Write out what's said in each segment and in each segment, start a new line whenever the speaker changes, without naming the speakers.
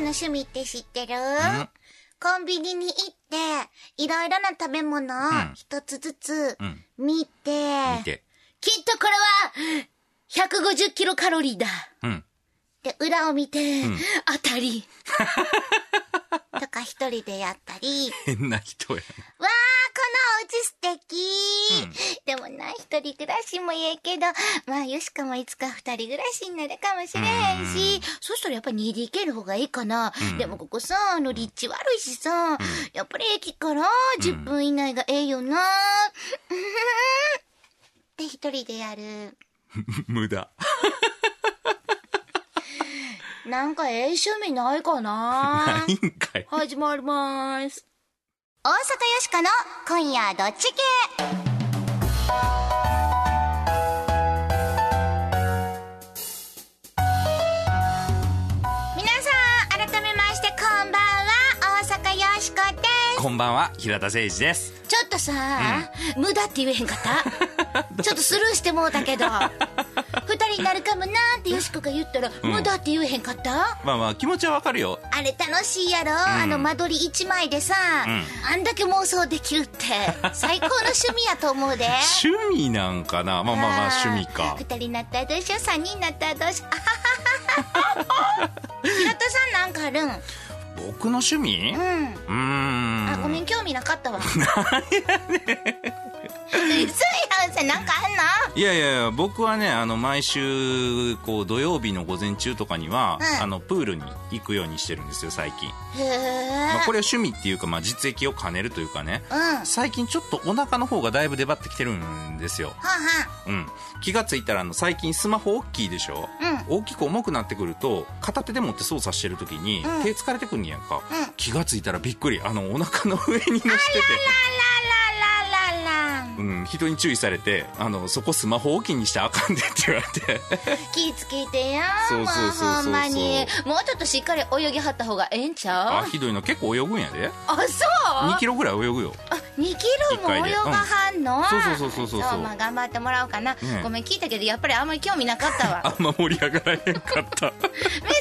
の趣味って知ってる？コンビニに行って、いろいろな食べ物を
ん
一つずつ
うん
見て、
見て。
きっとこれは、150キロカロリーだ。
うん。
で、裏を見て、
ん
当たり。とか一人でやったり、
変な人や
わー、このお家素敵、でもな、一人暮らしもええけど、まあ、よしかもいつか二人暮らしになるかもしれへんし、そしたらやっぱ 2DK の方がいいかな。でもここさ、あの、立地悪いしさ、やっぱり駅から10分以内がええよな。って一人でやる。
な。無駄。
なんかええ趣味ないかな
ないんかい。
始まります。大阪よしかの今夜どっち系皆さん、改めましてこんばんは、大阪よしこです。
こんばんは、平田誠二です。
ちょっとさ、無駄って言えへんかった？ちょっとスルーしてもうたけど、二人になるかもなーってよしこが言ったら、無駄って言えへんかった？
まあまあ、気持ちはわかるよ。
あれ楽しいやろ、あの間取り一枚でさ、あんだけ妄想できるって 最高の趣味やと思うで。
趣味なんかな？まあまあまあ、趣味か。
二。人になったらどうしよう？三人になったらどうしよう？あはははは平田さんなんかあるん？うん
僕の趣味？うーん。
あごめん興味なかったわ。何やねん。嘘やんさなんかあんの？
いやいやいや、僕はね、あの、毎週、こう、土曜日の午前中とかには、
うん
あの、プールに行くようにしてるんですよ、最近。
へえ、
まあ、これは趣味っていうか、まあ、実益を兼ねるというかね。
うんは
最近ちょっとお腹の方がだいぶ出張ってきてるんですよ。
あは
うん。気がついたら、あの、最近スマホ大きいでしょ？大きく重くなってくると、片手で持って操作してる時に、
うん
手疲れてくんねやんか、
うん
気がついたらびっくり。あの、お腹の上に乗せてて。
あららららら
うん、人に注意されて、あの、そこスマホ大きいにしてあかんでって言われて。
気ぃつけてや
そうそうそう
ほんまに。もうちょっとしっかり泳ぎはった方がええんちゃ
あ、
う
ひどいの結構泳ぐんやで。
あそう
？2キロぐらい泳ぐよ。
あ2キロも泳がはんの、
うん。そうそうそうそうそう
まあ頑張ってもらおうかな、
ね
ごめん聞いたけどやっぱりあんまり興味なかったわ。
あんま盛り上がらへんかった。
メ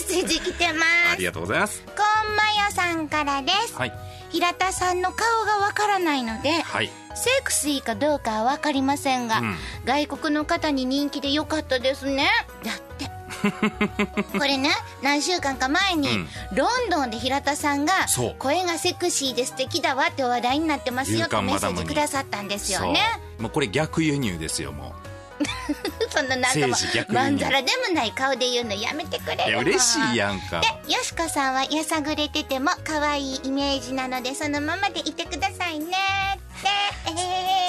ッセージ来てま
あ
す
りがとうございます。
こんまよさんからです、
はい。
平田さんの顔がわからないので
はい。
セクシーかどうかはわかりませんが、
うん。
外国の方に人気でよかったですね。だって。これね何週間か前に、
うん。
ロンドンで平田さんが声がセクシーで素敵だわって話題になってますよって
勇敢
メッセージくださったんですよね。
もうこれ逆輸入ですよ、も
そんななんかまんざらでもない顔で言うのやめてくれ
う。い
る
や、嬉しいやんか。
でよしこさんはやさぐれてても可愛いイメージなのでそのままでいてくださいねって。え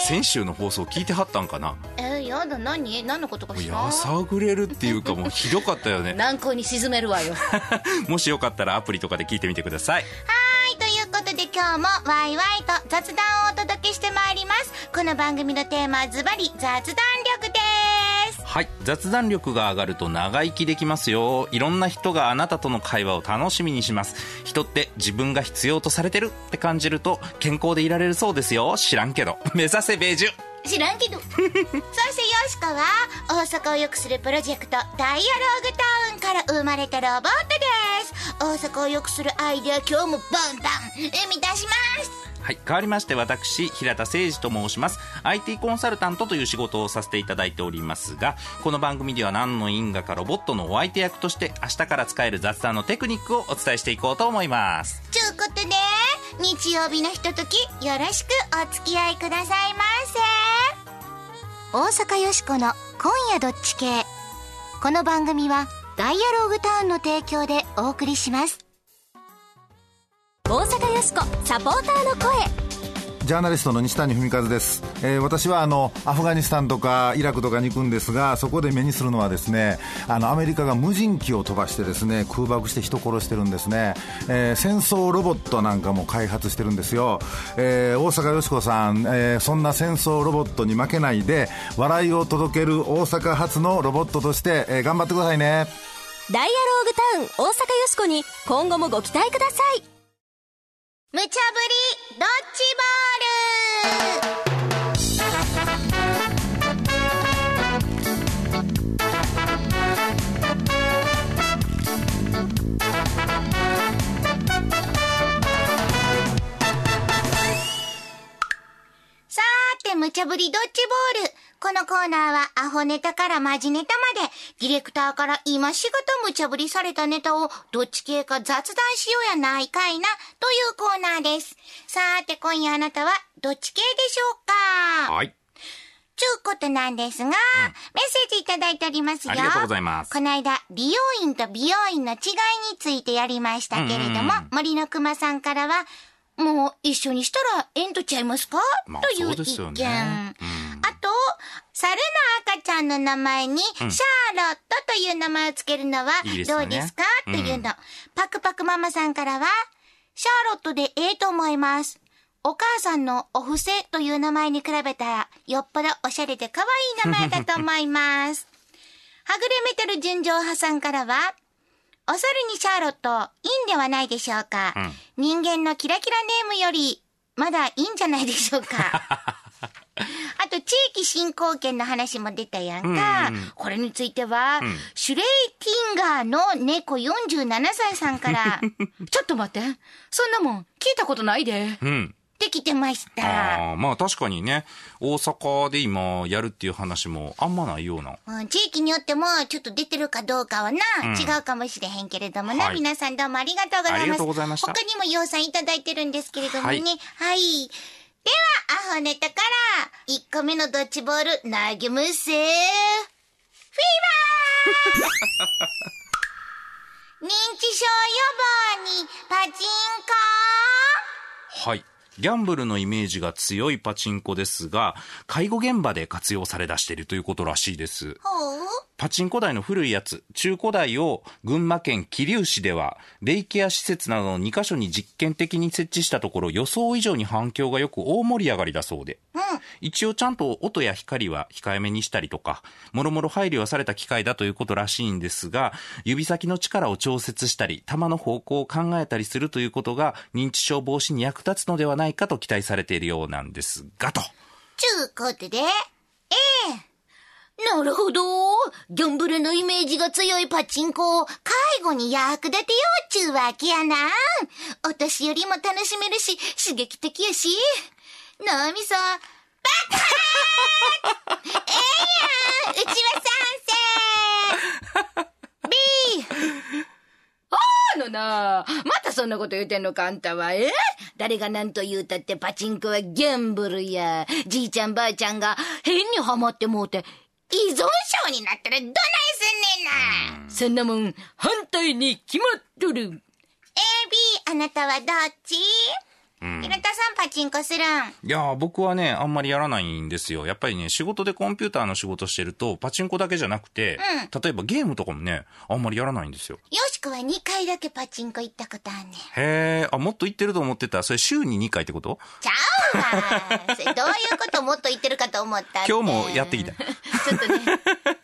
ー。
先週の放送聞いてはったんかな？
えー、やだ何？何のことかしら
やさぐれるっていうかもうひどかったよね。
軟膏に沈めるわよ。は
もしよかったらアプリとかで聞いてみてください。
ーいということで今日もワイワイと雑談をお届けしてまいります。この番組のテーマはズバリ雑談
はい。雑談力が上がると長生きできますよ。いろんな人があなたとの会話を楽しみにします。人って自分が必要とされてるって感じると健康でいられるそうですよ。知らんけど。目指せベージュ。
知らんけど そしてよしこは大阪を良くするプロジェクトダイアローグタウンから生まれたロボットです大阪を良くするアイデア今日もバンバン生み出します
はい。変わりまして私、平田誠二と申します。IT コンサルタントという仕事をさせていただいておりますが、この番組では何の因果かロボットのお相手役として明日から使える雑談のテクニックをお伝えしていこうと思います。
ちゅうことで日曜日のひとときよろしくお付き合いくださいませ大阪よしこの「今夜どっち系」この番組はダイアローグタウンの提供でお送りします
大阪よしこサポーターの声。
ジャーナリストの西谷文和です、えー私はあのアフガニスタンとかイラクとかに行くんですがそこで目にするのはですねあのアメリカが無人機を飛ばしてですね空爆して人殺してるんですね、えー戦争ロボットなんかも開発してるんですよ、えー大阪よしこさん、えーそんな戦争ロボットに負けないで笑いを届ける大阪発のロボットとして、えー頑張ってくださいね。
ダイアローグタウン大阪よしこに今後もご期待ください
無茶ぶりドッジボールさーて無茶ぶりドッジボール。このコーナーはアホネタからマジネタまで、ディレクターから今しがた無茶ぶりされたネタをどっち系か雑談しようやないかいな、というコーナーです。さーて今夜あなたはどっち系でしょうか?
はい。
ちゅうことなんですが、メッセージいただいておりますよ。
ありがとうございます
この間、美容院と美容院の違いについてやりましたけれども、
うんうんうん
森の熊さんからは、もう一緒にしたらええんとちゃいますか、
まあ
という意見。猿の赤ちゃんの名前に、シャーロットという名前をつけるのはどうですか？
うん
というの。パクパクママさんからは、シャーロットでええと思います。お母さんのお布施という名前に比べたら、よっぽどおしゃれで可愛い名前だと思います。はぐれメタル純情派さんからは、お猿にシャーロット、いいんではないでしょうか？人間のキラキラネームより、まだいいんじゃないでしょうか？あと、地域振興券の話も出たやんか。
うんうん
これについては、
ん
シュレイティンガーの猫47歳さんから、
ちょっと待って。そんなもん、聞いたことないで。
うん。
できてました。
ああ、まあ確かにね、大阪で今やるっていう話もあんまないような。
うん、地域によっても、ちょっと出てるかどうかはな、
うん
違うかもしれへんけれどもな、
はい
皆さんどうもありがとうございます。
ありがとうございました
他にも要さんいただいてるんですけれどもね。
は
はいい。では、アホネタから、1個目のドッジボール、投げむせフィーバー。認知症予防に、パチンコ
はい。ギャンブルのイメージが強いパチンコですが、介護現場で活用され出しているということらしいです。パチンコ台の古いやつ、中古台を群馬県桐生市では、デイケア施設などの2カ所に実験的に設置したところ、予想以上に反響がよく大盛り上がりだそうで。一応ちゃんと音や光は控えめにしたりとか、もろもろ配慮はされた機械だということらしいんですが、指先の力を調節したり、球の方向を考えたりするということが、認知症防止に役立つのではないかと期待されているようなんですが、と。
ちゅうことで、ええ
なるほど。
ギャンブルのイメージが強いパチンコを介護に役立てようちゅうわけやな。お年寄りも楽しめるし、刺激的やし。脳みそ、バカーええやんうちは賛成 !B!
あのなまたそんなこと言うてんのかあんたは、え誰が何と言うたってパチンコはギャンブルや。じいちゃんばあちゃんが変にハマってもうて、
依存症になったらどないすんねんな。
そんなもん反対に決まっとる。
A、B、あなたはどっち？
うん
平田さんパチンコするん。
いやー僕はね、あんまりやらないんですよ。やっぱりね、仕事でコンピューターの仕事してると、パチンコだけじゃなくて、例えばゲームとかもね、あんまりやらないんですよ。
よしこは2回だけパチンコ行ったことあんねん。
へえ、あ、もっと行ってると思ってた。それ週に2回ってこと？
ちゃうわ。それどういうこと？もっと言ってるかと思った。
今日もやってきた。
ちょっとね、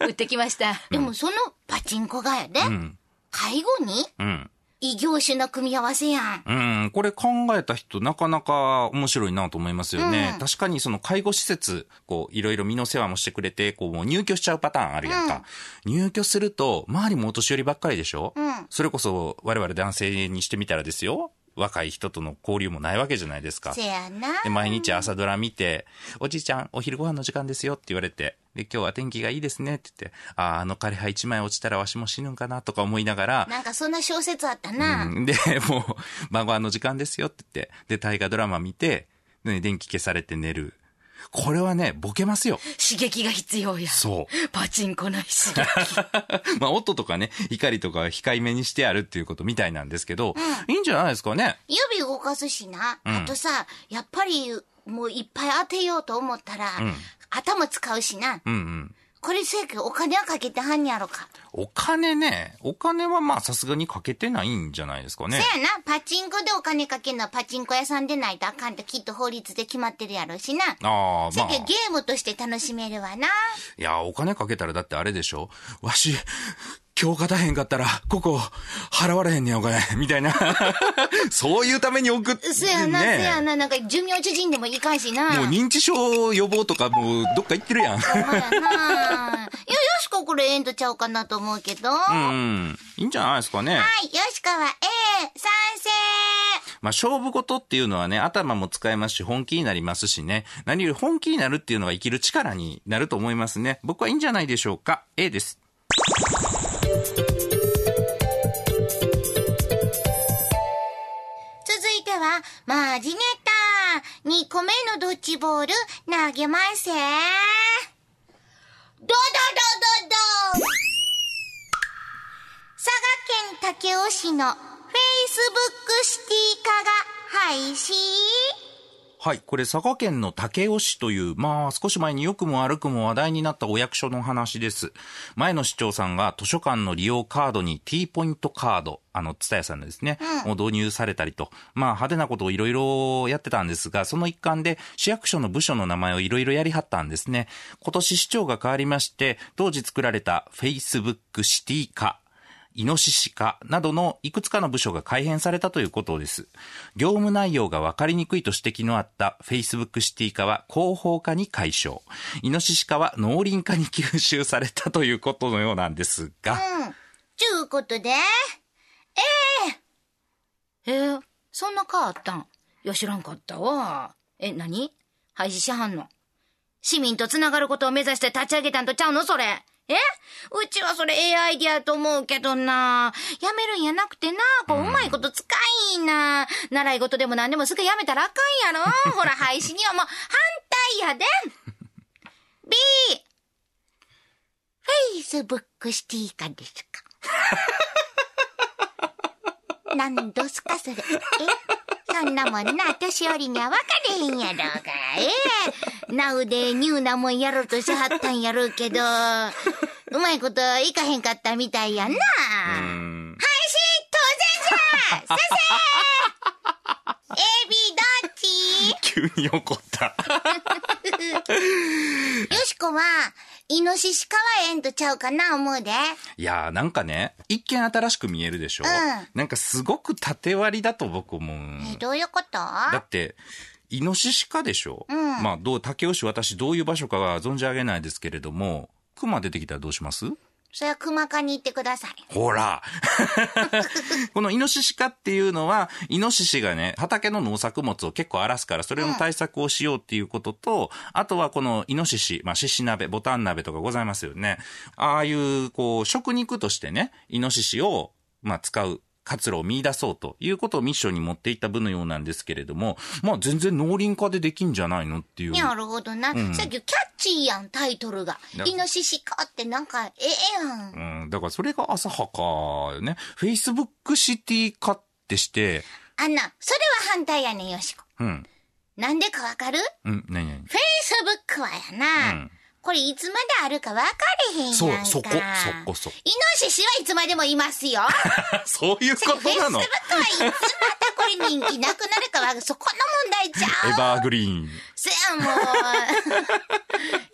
打ってきました。
でもそのパチンコがやで、
うん。
介護に？
うん。
異業種の組み合わせやん。
うん、これ考えた人なかなか面白いなと思いますよね。
うん
確かにその介護施設、こう、いろいろ身の世話もしてくれて、こう、もう入居しちゃうパターンあるやんか。入居すると、周りもお年寄りばっかりでしょ？
うん
それこそ、我々男性にしてみたらですよ。若い人との交流もないわけじゃないですか。
せやな。
で、毎日朝ドラ見て、おじいちゃん、お昼ご飯の時間ですよって言われて、で、今日は天気がいいですねって言って、ああ、あの枯葉一枚落ちたらわしも死ぬんかなとか思いながら、
なんかそんな小説あったな。
うんで、もう、晩ご飯の時間ですよって言って、で、大河ドラマ見て、ね、電気消されて寝る。これはね、ボケますよ。
刺激が必要や。
そう。
パチンコない刺激。
まあ、音とかね、光とか控えめにしてあるっていうことみたいなんですけど、いいんじゃないですかね。
指動かすしな。
うん
あとさ、やっぱりもういっぱい当てようと思ったら、
ん
頭使うしな。
うんうん。
これせやけどお金はかけてはんやろか。
お金ね、お金はまあさすがにかけてないんじゃないですかね。
せやな、パチンコでお金かけるのはパチンコ屋さんでないとあかんときっと法律で決まってるやろうしな。
ああ、まあ。
せやけどゲームとして楽しめるわな。
いや、お金かけたらだってあれでしょわし、今日勝たへんかったら、ここ、払われへんねんお金、みたいな。そういうために送って、
せやな、
ね
せやな、なんか寿命縮んでもいかんしな。
もう認知症予防とかもうどっか行ってるやん。
ほんまやな。いや、よしここれええんとちゃうかなと思うけど。
う
はい、
んうん。いいんじゃないですかね。
よしこは A、賛成。
まあ、勝負事っていうのはね、頭も使えますし、本気になりますしね。何より本気になるっていうのは生きる力になると思いますね。僕はいいんじゃないでしょうか。A です。
続いては、マジネタ。2個目のドッジボール投げますせ。ドドドドド佐賀県武雄市の Facebook シティ化が廃止
はい。これ、佐賀県の武雄市という、まあ、少し前に良くも悪くも話題になったお役所の話です。前の市長さんが図書館の利用カードに T ポイントカード、あの、ツタヤさんのですね、を導入されたりと、まあ、派手なことをいろいろやってたんですが、その一環で市役所の部署の名前をいろいろやりはったんですね。今年市長が変わりまして、当時作られた Facebook シティ化、イノシシ化などのいくつかの部署が改編されたということです。業務内容が分かりにくいと指摘のあった Facebook シティ化は広報化に解消。イノシシ化は農林化に吸収されたということのようなんですが、
うん。ちゅうことで、え
えー、そんな変わったん？いや、知らんかったわ。え、何？廃止しはんの？市民とつながることを目指して立ち上げたんとちゃうの？それ。え？うちはそれええアイディアと思うけどな。やめるんやなくてな。こう、うまいこと使いな。習い事でも何でもすぐやめたらあかんやろ。ほら、廃止にはもう反対やで。B、
Facebook シティ化ですか？何どすかそれ？え？そんなもんな、年寄りには分かれへんやろうが。えなうでニューなもんやろうとしはったんやろうけど、うまいこといかへんかったみたいやんな。
うん
廃止当然じゃ先生 !AB どっち？
急に怒った。
よしこは、イノシシかはええんとちゃうかな思うで。
いやーなんかね、一見新しく見えるでしょ、
うん
なんかすごく縦割りだと僕思う。
え、どういうこと？
だって、イノシシかでしょ、
うん
まあ、どう、竹雄市私どういう場所かは存じ上げないですけれども、熊出てきたらどうします？
それは熊科に行ってください。
ほら このイノシシ化っていうのは、イノシシがね、畑の農作物を結構荒らすから、それの対策をしようっていうことと、あとはこのイノシシ、まあ、獅子鍋、ボタン鍋とかございますよね。ああいう、こう、食肉としてね、イノシシを、まあ、使う。活路を見出そうということをミッションに持っていった部のようなんですけれども、まあ全然農林化でできんじゃないのっていう。
なるほどな。
ん
さっきキャッチーやん、タイトルが
な。
イノシシかってなんか、ええやん。
うん、だからそれが浅はかよね。Facebook シティ化ってして、
あんな、それは反対やねん、よしこ。
うん、
なんでかわかる？
うん、何々。
?Facebook はやな。
うん
これいつまであるか分かれへんやんか。
そうそこそこそこ
イノシシはいつまでもいますよ。
そういうことなの
？Facebook はいつまたこれ人気なくなるかは、そこの問題ちゃう。
エバーグリーン。
そやもう。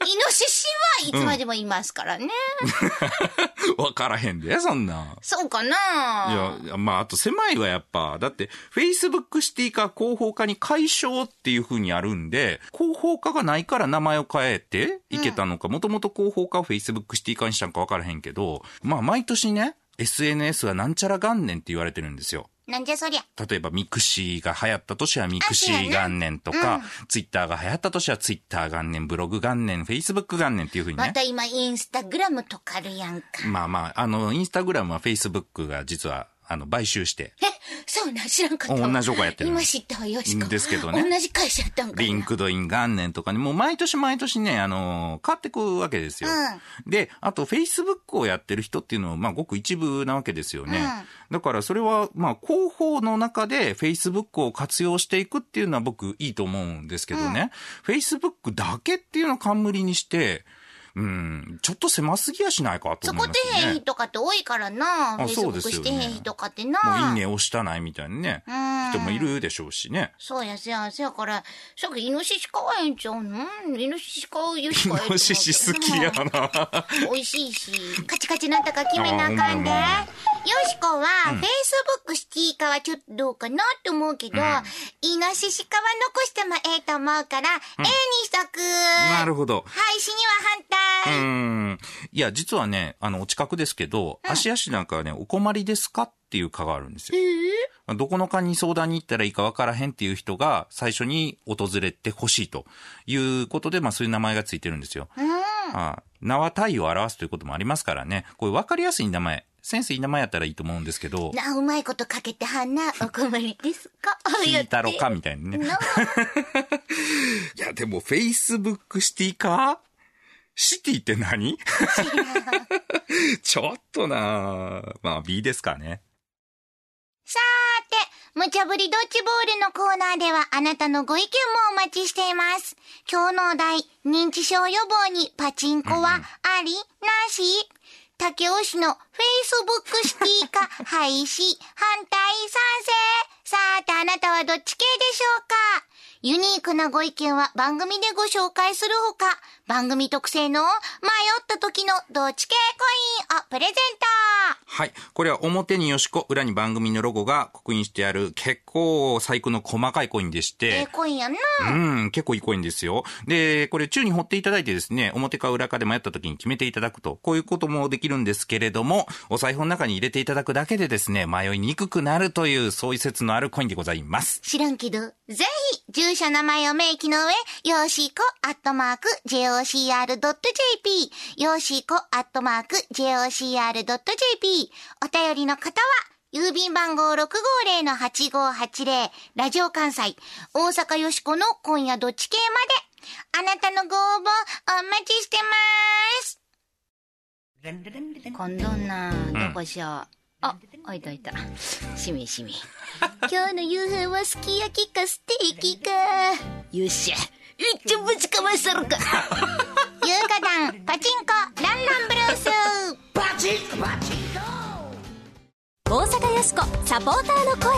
イノシシはいつまでもいますからね。
わからへんで、そんな。
そうかない
や、まあ、あと狭いわ、やっぱ。だって、Facebook シティ化、広報化に解消っていう風にあるんで、広報化がないから名前を変えていけたのか、もともと広報化を Facebook シティ化にしたのかわからへんけど、まあ、毎年ね、SNS はなんちゃら元年って言われてるんですよ。
なんじゃそりゃ。
例えばミクシーが流行った年はミクシー元年とか、ツイッターが流行った年はツイッター元年、ブログ元年、フェイスブック元年っていう風にね。
また今インスタグラムとかあるやんか。
まあまあ、あの、インスタグラムはフェイスブックが実は、あの、買収して、
え、そうなん知らんかったわ。
同じとこやってるの
今知ったわ、よしこ。
ですけどね
同じ会社やったんかな。
リンクドイン元年とかにもう毎年毎年ね、あの変わってくわけですよ。で、あと、フェイスブックをやってる人っていうのは、まあ、ごく一部なわけですよね。だから、それは、まあ、広報の中でフェイスブックを活用していくっていうのは僕いいと思うんですけどね。フェイスブックだけっていうのを冠にして、うん、ちょっと狭すぎやしないかと
そこ
思いますよね。
出へん人かって多いからな。フェイスブ
そうですよね
ックしてへん人かってな。
もういいね押したないみたいなね、
ん
人もいるでしょうしね。
そうや、せや、せやから、さっきイノシシ買わへんちゃうの？イノシシ買うよし
イノシシ好きやな。
美味しいし、カチカチなんとか決めなあかんで。よしこは、フェイスブックシティ化はちょっとどうかなって思うけど、イノシシ化は残してもええと思うから、A にしとく。
なるほど。
廃止には反
う
対。
ん。いや、実はね、あの、お近くですけど、芦屋市なんかはね、お困りですかっっていう課があるんですよ。どこの課に相談に行ったらいいかわからへんっていう人が最初に訪れてほしいということで、まあそういう名前がついてるんですよ。あ名は体を表すということもありますからね。こういうわかりやすい名前。先生いい名前やったらいいと思うんですけど、
な、うまいことかけてはんな、お困りですか？
聞いたろかみたいなね。
の
いや、でも、Facebook シティか？シティって何？ちょっとな。まあ B ですかね。
さーて、無茶ぶりドッジボールのコーナーではあなたのご意見もお待ちしています。今日のお題、認知症予防にパチンコはあり、なし？竹尾市の Facebook シティ化廃止、反対、賛成。さーてあなたはどっち系でしょうか？ユニークなご意見は番組でご紹介するほか、番組特製の迷った時のどっち系コインをプレゼント
はい。これは表によしこ、裏に番組のロゴが刻印してある結構細工の細かいコインでし
ええ
て、
コインやんな。
うん、結構いいコインですよ。で、これ宙に掘っていただいてですね、表か裏かで迷った時に決めていただくと、こういうこともできるんですけれども、お財布の中に入れていただくだけでですね、迷いにくくなるという、そういう説のあるコインでございます。
知らんけど、ぜひ、住所名前を明記の上、よしこアットマーク jocr.jp、よしこアットマーク jocr.jp、お便りの方は、郵便番号650-8580、ラジオ関西、大阪よしこの今夜どっち系まで、あなたのご応募、お待ちしてます。
今度な、どこしよう。あ、置いといた。しみしみ。
今日の夕飯はすき焼きかステーキか。
よっしゃ。めっちゃぶちかましたろか。
優雅団、パチンコ、ランランブルース。
大阪よしこサポーターの声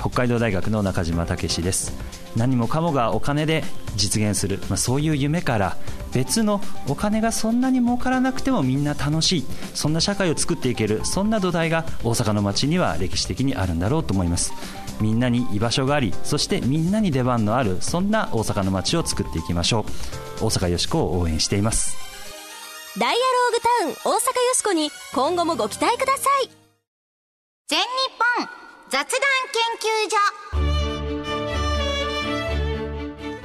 北海道大学の中島武史です何もかもがお金で実現する、まあ、そういう夢から別のお金がそんなに儲からなくてもみんな楽しい。そんな社会を作っていける。そんな土台が大阪の街には歴史的にあるんだろうと思います。みんなに居場所がありそしてみんなに出番のあるそんな大阪の街を作っていきましょう。大阪よしこを応援しています。
ダイアローグタウン大阪よしこに今後もご期待ください。
全日本雑談研究所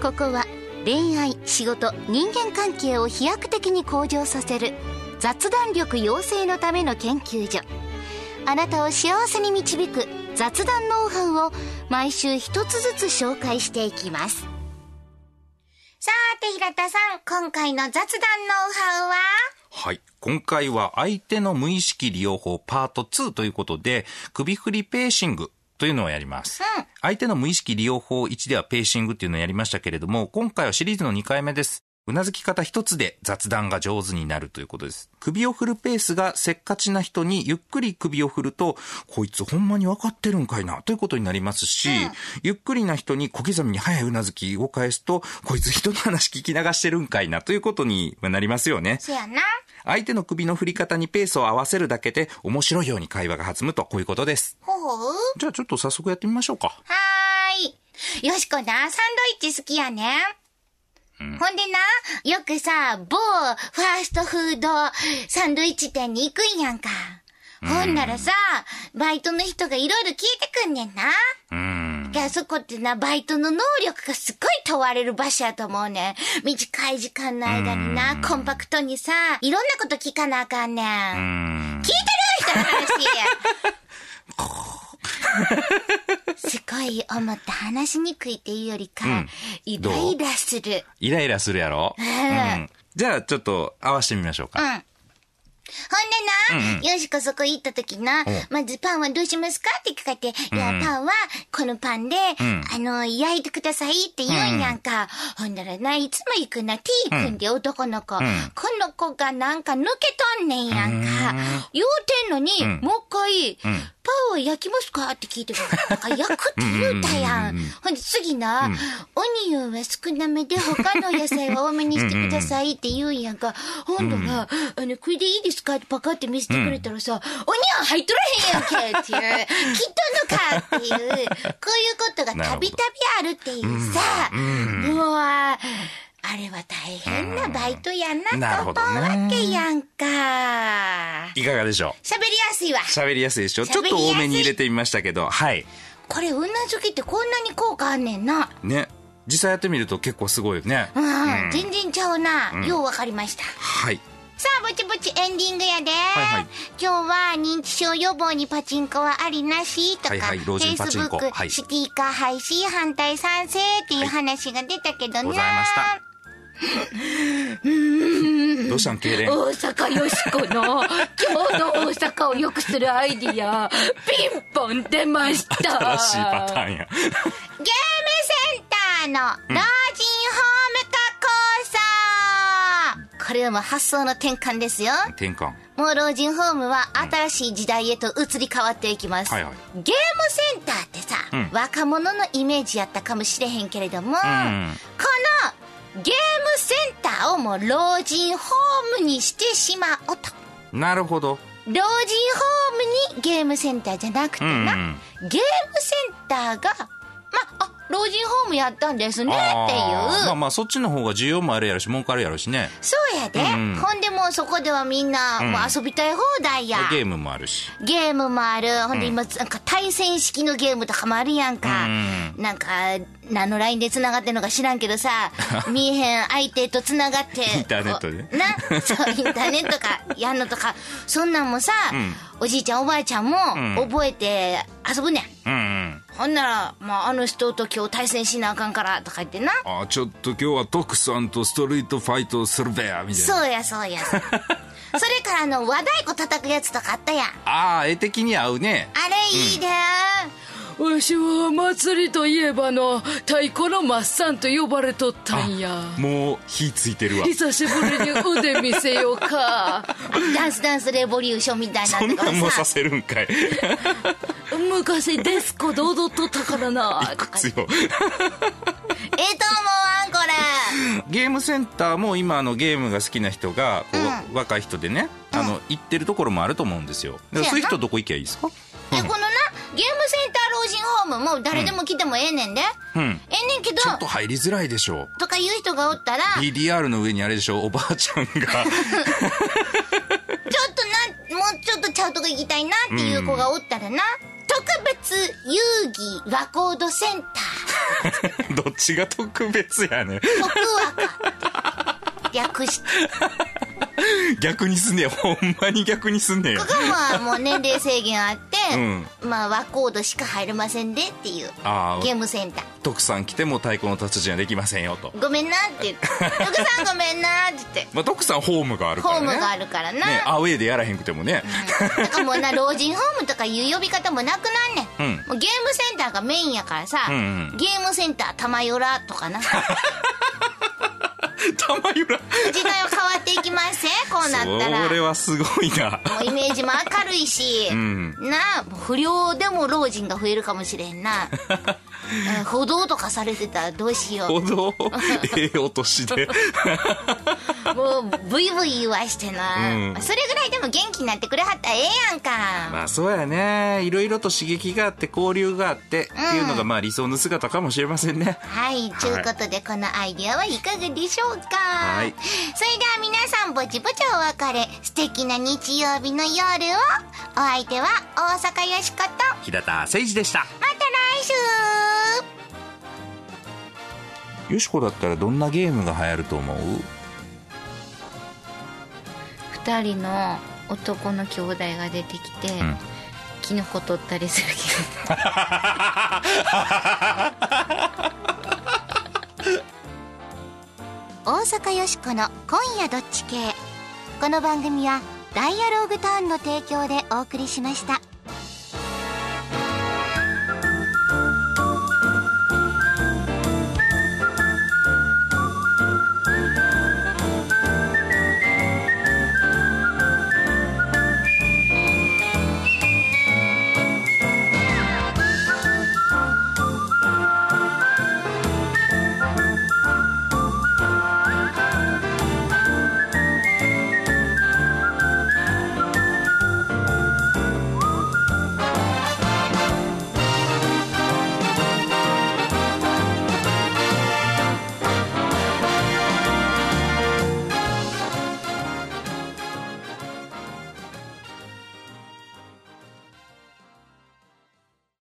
ここは恋愛仕事人間関係を飛躍的に向上させる雑談力養成のための研究所。あなたを幸せに導く雑談ノウハウを毎週一つずつ紹介していきます。さーて平田さん今回の雑談ノウハウは？
はい。今回は相手の無意識利用法パート2ということで、首振りペーシングというのをやります。
うん
相手の無意識利用法1ではペーシングっていうのをやりましたけれども、今回はシリーズの2回目です。うなずき方一つで雑談が上手になるということです。首を振るペースがせっかちな人にゆっくり首を振ると、こいつほんまに分かってるんかいなということになりますし、ゆっくりな人に小刻みに早いうなずきを返すと、こいつ人の話聞き流してるんかいなということになりますよね。
そやな
相手の首の振り方にペースを合わせるだけで面白いように会話が弾むとこういうことです。
ほうほう
じゃあちょっと早速やってみましょうか。
はーい。よしこな、サンドイッチ好きやね。ほんでな、よくさ、某ファーストフードサンドイッチ店に行くんやんか。ほんならさ、バイトの人がいろいろ聞いてくんねんな。
うーん。
で、あそこってな、バイトの能力がすっごい問われる場所やと思うねん。短い時間の間にな、コンパクトにさ、いろんなこと聞かなあかんねん。
うーん
聞いてる人の話。すごい思った話しにくいっていう？よりか、
うん。
イライラする。
イライラするやろ。
うん。
うん。じゃあちょっと合わせてみましょうか。
うん。ほんでな、よしこそこ行った時な、まずパンはどうしますか？って聞かれて、いや、パンはこのパンで、あの、焼いてくださいって言うんやんか。ほんだらな、いつも行くな、T 君って男の子、この子がなんか抜けとんねんやんか。言うてんのに、もう一回、パンは焼きますか？って聞いてくる。あ、焼くって言うたやん。ほんで次な、オニオンは少なめで他の野菜は多めにしてくださいって言うんやんか。ほんだら、あの、これでいいですかってパカって見せてくれたらさ、オニオン入っとらへんやんけっていう、切っとんのかっていう、こういうことがたびたびあるっていうさ、もう、あれは大変なバイトやなと思うわけやんか。
いかがでしょう？
喋りやすいわ。
喋りやすいでしょ？ちょっと多めに入れてみましたけど、はい。
これ、うなずきってこんなに効果あんねんな。
ね。実際やってみると結構すごいよね。
うん、全然ちゃうな。ようわかりました。
はい。
さあ、ぼちぼちエンディングやで。
はい
今日は認知症予防にパチンコはありなしとか、
はいはい老人パチンコ
Facebook、
はい
スティーカー廃止反対賛成っていう話が出たけどな。
ございました。どうしたん痙攣
大阪よしこの今日の大阪を良くするアイディアピンポン出ました
新しいパターンや。
ゲームセンターの老人ホーム化構想、これはもう発想の転換ですよ。
転換。
もう老人ホームは新しい時代へと移り変わっていきます。
はいはい
ゲームセンターってさ、
うん
若者のイメージやったかもしれへんけれども、
ん
このゲームセンターをもう老人ホームにしてしまおうと。
なるほど。
老人ホームにゲームセンターじゃなくてな、
うん
ゲームセンターが、まあ、老人ホームやったんですねっていう。
まあまあそっちの方が需要もあるやろし儲かるやろしね
そうやで、
うん
ほんでもうそこではみんな、
ん
もう遊びたい放題や。
ゲームもあるし
ゲームもある。ほんで今、なんか対戦式のゲームとかもあるやんか。
う
なんか、何のラインで繋がってんのか知らんけどさ、見えへん相手と繋がって。
インターネットで？
な、そう、インターネットか、やんのとか、そんなんもさ、おじいちゃんおばあちゃんも覚えて遊ぶねん。
うんうん
ほんなら、まあ、あの人と今日対戦しなあかんから、とか言ってな。
あちょっと今日は徳さんとストリートファイトするべやみたいな
そうや、そうや。それからあの、和太鼓叩くやつとかあったやん。
ああ絵的に合うね
あれいいで、
わしは祭りといえばの太鼓のマッサンと呼ばれとったんや。
もう火ついてるわ。
久しぶりに腕見せようか。
ダンスダンスレボリューションみたいな
そんなんもさせるんかい。
昔デスコで踊っとったからな。
強い
ええと思わんこれ。
ゲームセンターも今あのゲームが好きな人がこう、若い人でねあの行ってるところもあると思うんですよ。で
そう
いう人どこ行けばいいですか？
えこのなゲームセンター老人ホームも誰でも来てもええねんで、
うん。
ええねんけど
ちょっと入りづらいでしょ
とか言う人がおったらちょっ
DDR の上にあれでしょおばあちゃんが。
となもうちょっとちゃうとこ行きたいなっていう子がおったらな、特別遊戯和コードセンタ
どっちが特別やねん。
ー特和か略して。
逆にすんねや。ほんまに逆にすんねや。
ここはもう年齢制限あって、
うん。
まあ和コードしか入れませんでっていうゲームセンター。
徳さん来ても太鼓の達人はできませんよと、
ごめんなって言って「徳さんごめんな」って言って。
まあ、徳さんホームがあるからね。
ホームがあるからな、
ねアウェーでやらへんくてもね、
だからもうな老人ホームとかいう呼び方もなくなんねん、
うん。
もうゲームセンターがメインやからさ、
うんうん。
ゲームセンター玉よらとかな
玉ゆら
時代は変わっていきますねこうなったら。
それはすごいな。
もうイメージも明るいし、
ん。
な不良でも老人が増えるかもしれんな。う ん歩道とかされてたらどうしよう。
ほどええお年で。
もうブイブイ言わしてな、
うん。
それぐらいでも元気になってくれはったらええやんか、
まあそうやね。いろいろと刺激があって交流があって、っていうのがまあ理想の姿かもしれませんね。
はい、ということでこのアイディアはいかがでしょうか。
はい。
それでは皆さんぼちぼちお別れ。素敵な日曜日の夜を。お相手は大阪よしこと。ま
平田誠二でした。
た来週
よしこだったらどんなゲームが流行ると思う？
二人の男の兄弟が出てきて、
ん。
キノコ取ったりするけど。大阪よしこの「今夜どっち系」この番組は「ダイアローグターン」の提供でお送りしました。